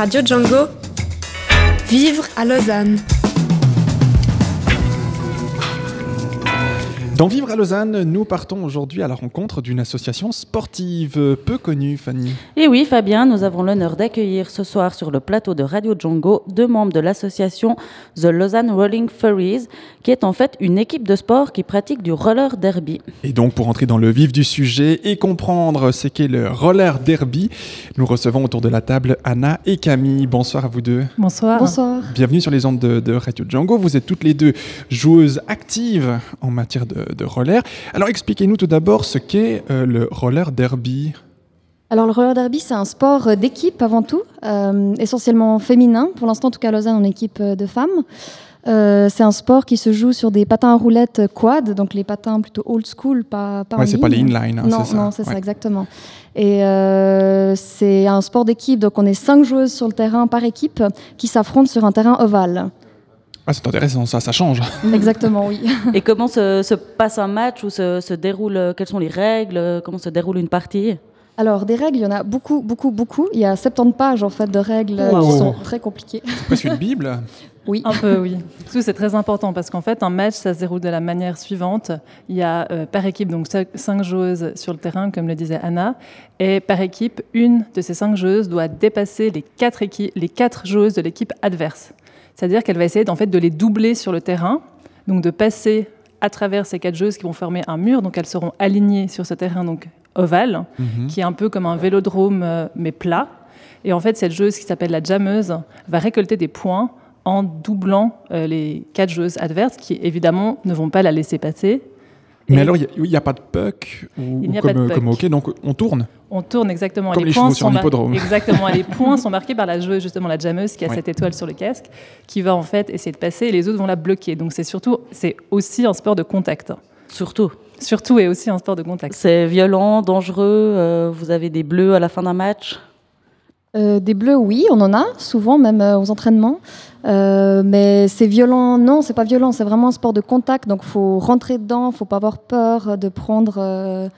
Radio Django. Vivre à Lausanne. Dans Vivre à Lausanne, nous partons aujourd'hui à la rencontre d'une association sportive peu connue, Fanny. Et oui, Fabien, nous avons l'honneur d'accueillir ce soir sur le plateau de Radio Django deux membres de l'association The Lausanne Rolling Furries, qui est en fait une équipe de sport qui pratique du roller derby. Et donc, pour entrer dans le vif du sujet et comprendre ce qu'est le roller derby, nous recevons autour de la table Anna et Camille. Bonsoir à vous deux. Bonsoir. Bonsoir. Bienvenue sur les ondes de, de Radio Django. Vous êtes toutes les deux joueuses actives en matière de de roller. Alors expliquez-nous tout d'abord ce qu'est euh, le roller derby. Alors le roller derby, c'est un sport d'équipe avant tout, euh, essentiellement féminin. Pour l'instant, en tout cas, à Lausanne, on est équipe de femmes. Euh, c'est un sport qui se joue sur des patins à roulettes quad, donc les patins plutôt old school, pas, pas ouais, c'est pas les inline, hein, non, c'est ça. Non, c'est ouais. ça, exactement. Et euh, c'est un sport d'équipe, donc on est cinq joueuses sur le terrain par équipe qui s'affrontent sur un terrain ovale. Ah, c'est intéressant, ça, ça change. Exactement, oui. Et comment se, se, passe un match ou se, se déroule, quelles sont les règles, comment se déroule une partie? Alors, des règles, il y en a beaucoup, beaucoup, beaucoup. Il y a 70 pages en fait de règles wow. qui sont très compliquées. C'est presque une Bible Oui. Un peu, oui. Tout c'est très important parce qu'en fait, un match, ça se déroule de la manière suivante. Il y a euh, par équipe donc cinq joueuses sur le terrain, comme le disait Anna, et par équipe, une de ces cinq joueuses doit dépasser les quatre, équipes, les quatre joueuses de l'équipe adverse. C'est-à-dire qu'elle va essayer en fait, de les doubler sur le terrain, donc de passer à travers ces quatre joueuses qui vont former un mur. Donc elles seront alignées sur ce terrain donc ovale, mm -hmm. qui est un peu comme un vélodrome euh, mais plat. Et en fait, cette joueuse qui s'appelle la jammeuse va récolter des points en doublant euh, les quatre joueuses adverses qui évidemment ne vont pas la laisser passer. Mais Et alors, il n'y a, a, pas de puck ou, il ou a comme, pas de puck. comme hockey, donc on tourne? On tourne exactement. Comme les, les points sur un. Exactement. les points sont marqués par la joueuse, justement, la jammeuse qui a Ouais. cette étoile sur le casque, qui va en fait essayer de passer et les autres vont la bloquer. Donc c'est surtout, c'est aussi un sport de contact. Surtout. Surtout et aussi un sport de contact. C'est violent, dangereux, euh, vous avez des bleus à la fin d'un match? Euh, des bleus, oui, on en a, souvent, même euh, aux entraînements. Euh, mais c'est violent, non, c'est pas violent, c'est vraiment un sport de contact. Donc faut rentrer dedans, faut pas avoir peur de prendre.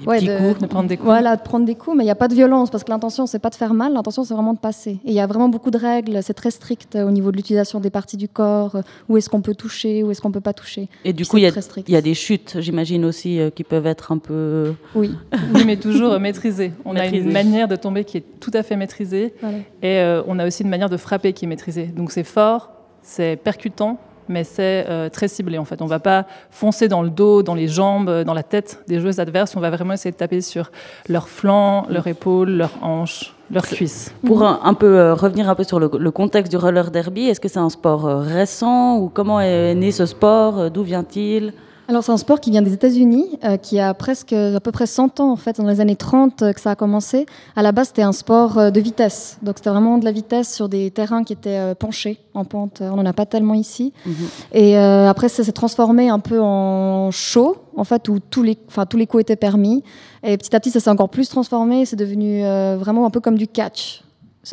Des ouais, petits de, coups De prendre des coups. Voilà, de prendre des coups, mais il n'y a pas de violence parce que l'intention, c'est pas de faire mal, l'intention, c'est vraiment de passer. Et il y a vraiment beaucoup de règles, c'est très strict euh, au niveau de l'utilisation des parties du corps, euh, où est-ce qu'on peut toucher, où est-ce qu'on peut pas toucher. Et du coup, il y, a- très strict. il y a des chutes, j'imagine aussi, euh, qui peuvent être un peu... Oui, Oui, mais toujours euh, maîtrisé. On a une manière de tomber qui est tout à fait maîtrisée. voilà. Et euh, on a aussi une manière de frapper qui est maîtrisée. Donc c'est fort, c'est percutant, mais c'est euh, très ciblé en fait. On ne va pas foncer dans le dos, dans les jambes, euh, dans la tête des joueuses adverses. On va vraiment essayer de taper sur leurs flancs, leurs épaules, leurs hanches, leurs cuisses. Pour un, un peu euh, revenir un peu sur le, le contexte du roller derby, est-ce que c'est un sport euh, récent ou comment est né ce sport D'où vient-il? Alors c'est un sport qui vient des États-Unis, euh, qui a presque à peu près 100 ans en fait, dans les années 30 euh, que ça a commencé. À la base, c'était un sport euh, de vitesse, donc c'était vraiment de la vitesse sur des terrains qui étaient penchés en pente. On n'en a pas tellement ici. Mhm. Et après, ça s'est transformé un peu en show, en fait, où tous les, enfin, tous les coups étaient permis. Et petit à petit, ça s'est encore plus transformé. C'est devenu vraiment un peu comme du catch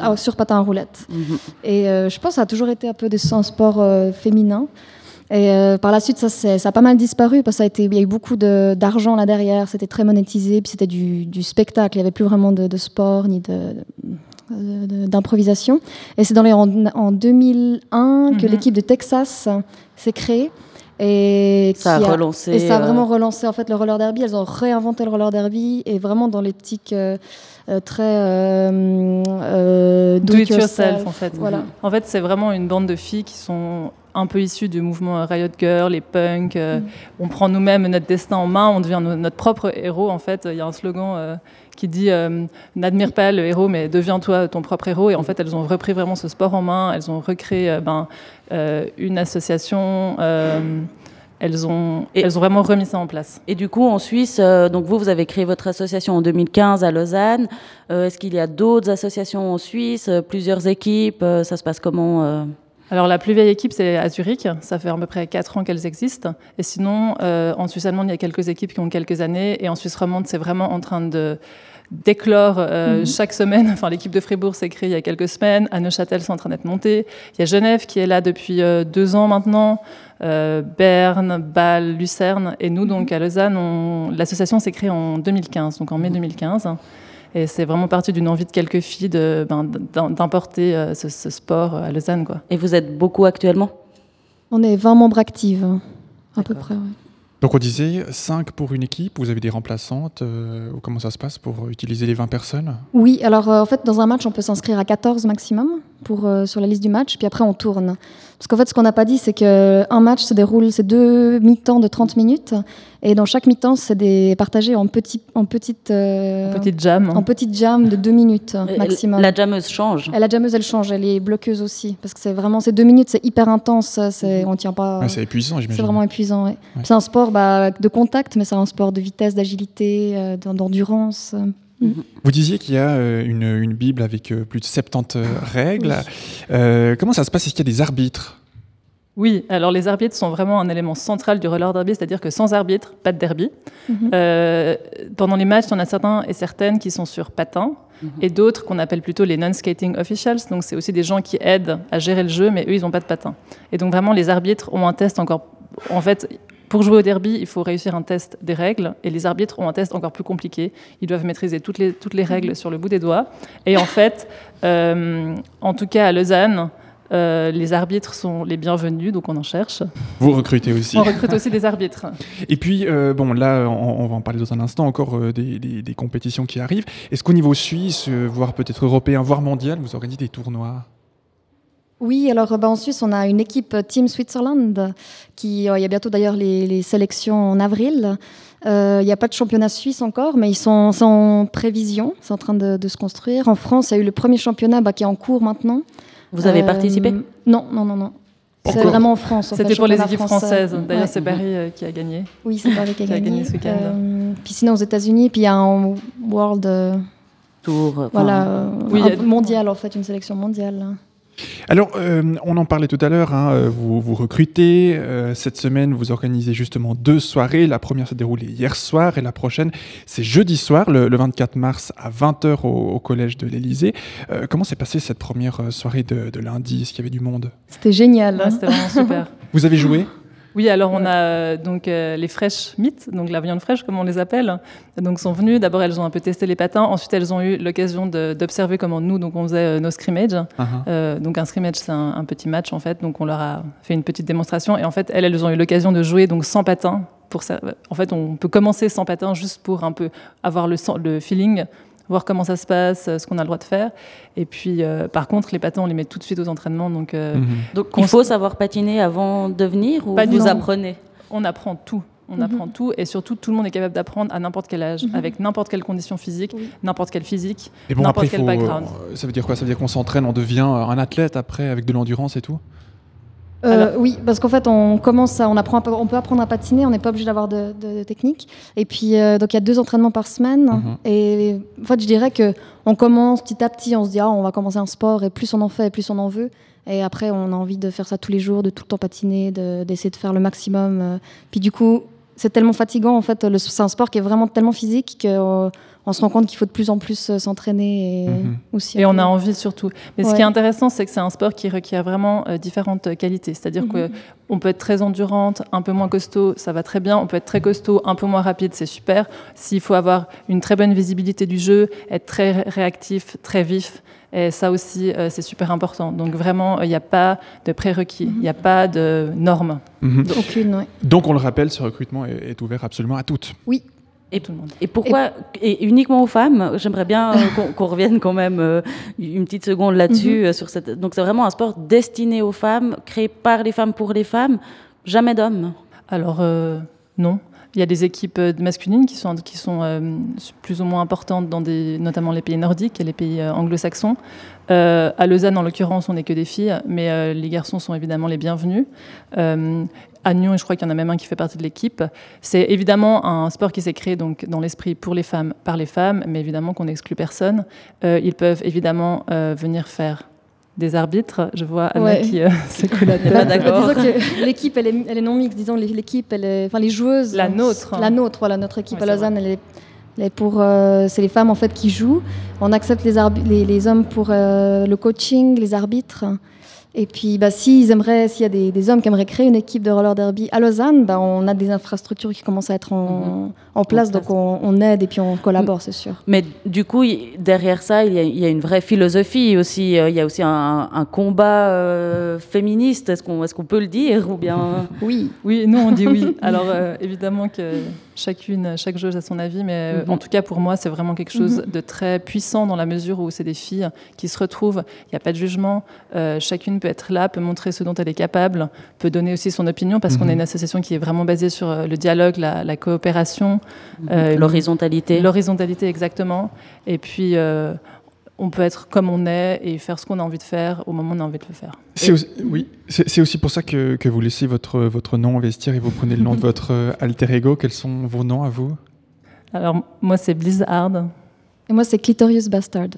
ah, sur patin à roulettes. Mhm. Et je pense que ça a toujours été un peu des- un sport féminin. Et euh, par la suite, ça, ça a pas mal disparu parce que ça a été, il y a eu beaucoup de- d'argent là derrière. C'était très monétisé, puis c'était du, du spectacle. Il n'y avait plus vraiment de, de sport ni de- de- de- d'improvisation. Et c'est dans les, en, en 2001 que Mhm. l'équipe de Texas s'est créée. Et Ça a qui relancé, Et ça a euh, vraiment relancé en fait le roller derby. Elles ont réinventé le roller derby et vraiment dans l'optique euh, euh, très euh, euh, Do it yourself en fait. Voilà. En fait, c'est vraiment une bande de filles qui sont un peu issues du mouvement Riot Girl, les punks. euh, On prend nous-mêmes notre destin en main, on devient no- notre propre héros. En fait, il y a un slogan euh, qui dit euh, n'admire pas le héros, mais deviens-toi ton propre héros. Et en fait, elles ont repris vraiment ce sport en main. Elles ont recréé euh, ben, euh, une association. elles ont, elles ont vraiment remis ça en place. Et du coup, en Suisse, donc vous, vous avez créé votre association en 2015 à Lausanne. Est-ce qu'il y a d'autres associations en Suisse, plusieurs équipes Ça se passe comment Alors la plus vieille équipe, c'est à Zurich. Ça fait à peu près 4 ans qu'elles existent. Et sinon, euh, en Suisse allemande, il y a quelques équipes qui ont quelques années. Et en Suisse romande, c'est vraiment en train de d'éclore euh, chaque semaine. Enfin, l'équipe de Fribourg s'est créée il y a quelques semaines. À Neuchâtel, c'est en train d'être monté. Il y a Genève qui est là depuis euh, deux ans maintenant. Euh, Berne, Bâle, Lucerne. Et nous, donc, à Lausanne, on- l'association s'est créée en 2015, donc en mai 2015. Et c'est vraiment parti d'une envie de quelques filles de, ben, d'im- d'importer euh, ce, ce sport à Lausanne. Quoi. Et vous êtes beaucoup actuellement? On est 20 membres actifs, hein, à peu près. ouais. Donc on disait 5 pour une équipe, vous avez des remplaçantes, euh, ou comment ça se passe pour utiliser les 20 personnes? Oui, alors euh, en fait, dans un match, on peut s'inscrire à 14 maximum pour, euh, sur la liste du match, puis après, on tourne. Parce qu'en fait, ce qu'on n'a pas dit, c'est qu'un match se déroule, c'est deux mi-temps de 30 minutes, et dans chaque mi-temps, c'est des- partagé en, en, petites, euh, Petite jam. en petites jams de 2 minutes Et maximum. La jammeuse change. Et la jammeuse, elle change, elle est bloqueuse aussi, parce que c'est vraiment ces deux minutes, c'est hyper intense, c'est, on tient pas. Ouais, C'est épuisant, c'est j'imagine. vraiment épuisant. ouais. Ouais. C'est un sport bah, de contact, mais c'est un sport de vitesse, d'agilité, euh, d'en- d'endurance. Vous disiez qu'il y a euh, une, une Bible avec euh, plus de 70 règles. Euh, comment ça se passe? Est-ce qu'il y a des arbitres? Oui, alors les arbitres sont vraiment un élément central du roller derby, c'est-à-dire que sans arbitre, pas de derby. Mhm. Euh, pendant les matchs, on a certains et certaines qui sont sur patins Mhm. et d'autres qu'on appelle plutôt les non-skating officials. Donc c'est aussi des gens qui aident à gérer le jeu, mais eux, ils n'ont pas de patins. Et donc vraiment, les arbitres ont un test encore. En fait, pour jouer au derby, il faut réussir un test des règles et les arbitres ont un test encore plus compliqué. Ils doivent maîtriser toutes les, toutes les règles sur le bout des doigts. Et en fait, euh, en tout cas à Lausanne, euh, les arbitres sont les bienvenus, donc on en cherche. Vous recrutez aussi. On recrute aussi des arbitres. Et puis, euh, bon, là, on, on va en parler dans un instant, encore euh, des, des- des compétitions qui arrivent. Est-ce qu'au niveau suisse, voire peut-être européen, voire mondial, vous organisez des tournois? Oui, alors euh, bah, en Suisse, on a une équipe euh, Team Switzerland, qui, euh, il y a bientôt d'ailleurs les, les sélections en avril. Euh, Il n'y a pas de championnat suisse encore, mais ils sont, en prévision, c'est en train de, de se construire. En France, il y a eu le premier championnat bah, qui est en cours maintenant. Vous avez Euh, participé? Non, non, non, non. C'est vraiment en France. C'était pour les équipes français. françaises. D'ailleurs, Ouais. c'est Paris euh, qui a gagné. Oui, c'est Paris qui a Qui a gagné. gagné ce week-end. Euh, puis sinon, aux États-Unis, puis il y a un World, euh, Tour. voilà, euh, Oui, un il y a- mondial en fait, une sélection mondiale. Alors, euh, on en parlait tout à l'heure, hein, euh, vous, vous recrutez. euh, cette semaine, vous organisez justement deux soirées. La première s'est déroulée hier soir et la prochaine, c'est jeudi soir, le, le 24 mars à 20h au, au collège de l'Élysée. Euh, comment s'est passée cette première soirée de, de lundi? Est-ce qu'il y avait du monde? C'était génial. Ouais, C'était vraiment super. Vous avez joué? Oui, alors on a euh, donc euh, les fraîches mythes, donc la viande fraîche comme on les appelle, donc sont venues. D'abord, elles ont un peu testé les patins. Ensuite, elles ont eu l'occasion d'observer comment nous, donc on faisait euh, nos scrimmages. Uh-huh. Euh, donc un scrimmage, c'est un, un petit match en fait. Donc on leur a fait une petite démonstration et en fait, elles, elles ont eu l'occasion de jouer donc sans patins. Pour ça, en fait, on peut commencer sans patins juste pour un peu avoir le feeling, voir comment ça se passe, euh, ce qu'on a le droit de faire. Et puis, euh, par contre, les patins, on les met tout de suite aux entraînements. Donc euh, Mhm. Donc il faut savoir patiner avant de venir ou Pas du vous tout. apprenez? On apprend tout. On Mhm. apprend tout et surtout tout le monde est capable d'apprendre à n'importe quel âge, Mhm. avec n'importe quelle condition physique, Oui. n'importe quelle physique. Et bon, N'importe après, quel faut, background. euh, ça veut dire quoi? Ça veut dire qu'on s'entraîne, on devient un athlète après avec de l'endurance et tout? Euh, oui, parce qu'en fait, on commence à, on apprend, peu- on peut apprendre à patiner, on n'est pas obligé d'avoir de, de- de technique. Et puis, euh, donc il y a deux entraînements par semaine. Mhm. Et en fait, je dirais que on commence petit à petit, on se dit ah, on va commencer un sport, et plus on en fait, plus on en veut. Et après, on a envie de faire ça tous les jours, de tout le temps patiner, de- d'essayer de faire le maximum. euh. Puis du coup, c'est tellement fatigant en fait. C'est un sport qui est vraiment tellement physique qu'on on se rend compte qu'il faut de plus en plus euh, s'entraîner et Mhm. aussi. Et on a envie surtout. Mais ce qui est intéressant, c'est que c'est un sport qui requiert vraiment euh, différentes qualités. C'est-à-dire Mhm. qu'on peut être très endurante, un peu moins costaud, ça va très bien. On peut être très costaud, un peu moins rapide, c'est super. S'il faut avoir une très bonne visibilité du jeu, être très ré- réactif, très vif, et ça aussi, euh, c'est super important. Donc vraiment, il n'y a pas de prérequis, il n'y a pas de normes. Mhm. Aucune, ouais. Donc, on le rappelle, ce recrutement est, est ouvert absolument à toutes. Et, Tout le monde. et pourquoi et uniquement aux femmes J'aimerais bien euh, qu'on revienne quand même euh, une petite seconde là-dessus. euh, sur cette... Donc c'est vraiment un sport destiné aux femmes, créé par les femmes pour les femmes, jamais d'hommes. Alors, non. Il y a des équipes masculines qui sont, qui sont plus ou moins importantes dans des, notamment les pays nordiques et les pays anglo-saxons. À Lausanne, en l'occurrence, on n'est que des filles, mais les garçons sont évidemment les bienvenus. À Nyon, je crois qu'il y en a même un qui fait partie de l'équipe. C'est évidemment un sport qui s'est créé donc, dans l'esprit pour les femmes, par les femmes, mais évidemment qu'on n'exclut personne. Euh, ils peuvent évidemment euh, venir faire des arbitres. Je vois Anna Ouais. qui euh, secoue la tête. D'accord. Disons que l'équipe, elle est, elle est non mixte. Disons les- l'équipe, elle est, enfin les joueuses. La nôtre. La nôtre, voilà, notre équipe Ouais, à Lausanne, elle est, elle est pour, euh, c'est les femmes en fait qui jouent. On accepte les, arbi- les, les hommes pour euh, le coaching, les arbitres. Et puis, bah, s'ils aimeraient, s'il y a des, des hommes qui aimeraient créer une équipe de roller derby à Lausanne, bah, on a des infrastructures qui commencent à être en, en place, donc on, on aide et puis on collabore, c'est sûr. Mais du coup, derrière ça, il y, a, il y a une vraie philosophie aussi. euh, Il y a aussi un, un combat euh, féministe. Est-ce qu'on est qu'on peut le dire ou bien Oui. Oui, nous on dit oui. Alors euh, évidemment que chacune, chaque jauge a son avis, mais euh, Mhm. en tout cas pour moi c'est vraiment quelque chose de très puissant dans la mesure où c'est des filles qui se retrouvent. Il n'y a pas de jugement. euh, chacune peut être là, peut montrer ce dont elle est capable, peut donner aussi son opinion parce qu'on Mhm. est une association qui est vraiment basée sur euh, le dialogue, la, la coopération, euh, l'horizontalité l'horizontalité exactement. Et puis euh, on peut être comme on est et faire ce qu'on a envie de faire au moment où on a envie de le faire. C'est aussi, oui, c'est c'est aussi pour ça que, que vous laissez votre, votre nom au vestiaire et vous prenez le nom de votre euh, alter ego. Quels sont vos noms à vous? Alors moi c'est Blizzard. Et moi, c'est Clitorius Bastard.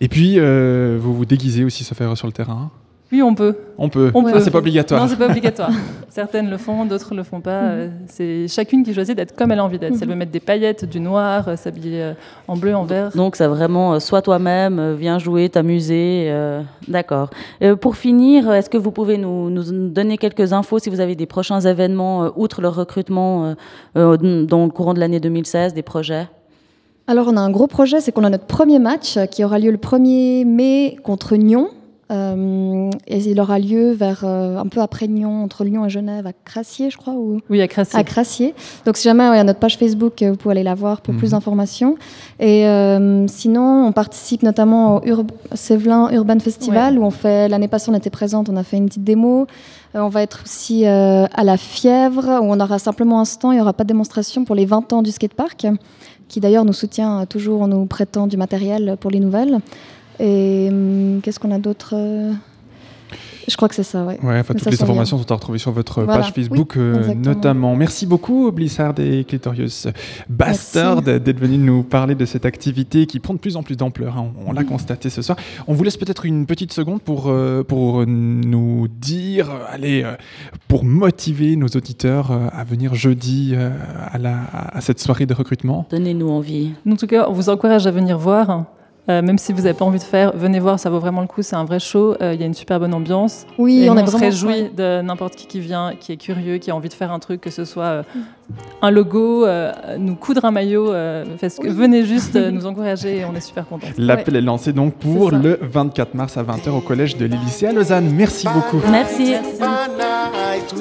Et puis, euh, vous vous déguisez aussi, ça fait sur le terrain Oui, on peut. On peut. On Ah, peut. c'est pas obligatoire. Non, c'est pas obligatoire. Certaines le font, d'autres le font pas. Euh, C'est chacune qui choisit d'être comme elle a envie d'être. Si elle veut mettre des paillettes, du noir, euh, s'habiller euh, en bleu, en vert. Donc, c'est vraiment euh, sois toi-même, viens jouer, t'amuser. euh, D'accord. Euh, pour finir, est-ce que vous pouvez nous, nous donner quelques infos si vous avez des prochains événements, euh, outre le recrutement dans le courant de l'année 2016, des projets? Alors, on a un gros projet, c'est qu'on a notre premier match qui aura lieu le 1er mai contre Nyon. Euh, et il aura lieu vers euh, un peu après Nyon, entre Lyon et Genève, à Crassier, je crois, ou Oui, à Crassier. à Crassier. Donc, si jamais, ouais, il y a notre page Facebook, euh, vous pouvez aller la voir pour Mhm. plus d'informations. Et euh, sinon, on participe notamment au Ur Sévelin Urban Festival, où on fait, l'année passée, on était présente, on a fait une petite démo. On va être aussi euh, à la Fièvre, où on aura simplement un stand, il n'y aura pas de démonstration pour les 20 ans du skatepark, qui d'ailleurs nous soutient toujours en nous prêtant du matériel pour les nouvelles. Et hum, qu'est-ce qu'on a d'autre euh Je crois que c'est ça, ouais. Ouais, enfin, toutes ça les bien. informations sont à retrouver sur votre Voilà. page Facebook, Oui, euh, notamment. Merci beaucoup, Blizzard et Clitorius Bastard, d'être venus nous parler de cette activité qui prend de plus en plus d'ampleur. hein. On, on l'a constaté ce soir. On vous laisse peut-être une petite seconde pour, euh, pour nous dire, allez, euh, pour motiver nos auditeurs euh, à venir jeudi euh, à, la, à cette soirée de recrutement. Donnez-nous envie. En tout cas, on vous encourage à venir voir. Euh, même si vous n'avez pas envie de faire, venez voir, ça vaut vraiment le coup. C'est un vrai show. Euh, Il y a une super bonne ambiance. Oui, et on est se vraiment réjouit ouais. de n'importe qui qui vient, qui est curieux, qui a envie de faire un truc, que ce soit euh, un logo, euh, nous coudre un maillot. euh, parce que venez juste nous encourager et on est super contents. L'appel est lancé donc pour le 24 mars à 20h au collège de l'Élysée à Lausanne. Merci beaucoup. Merci. Merci.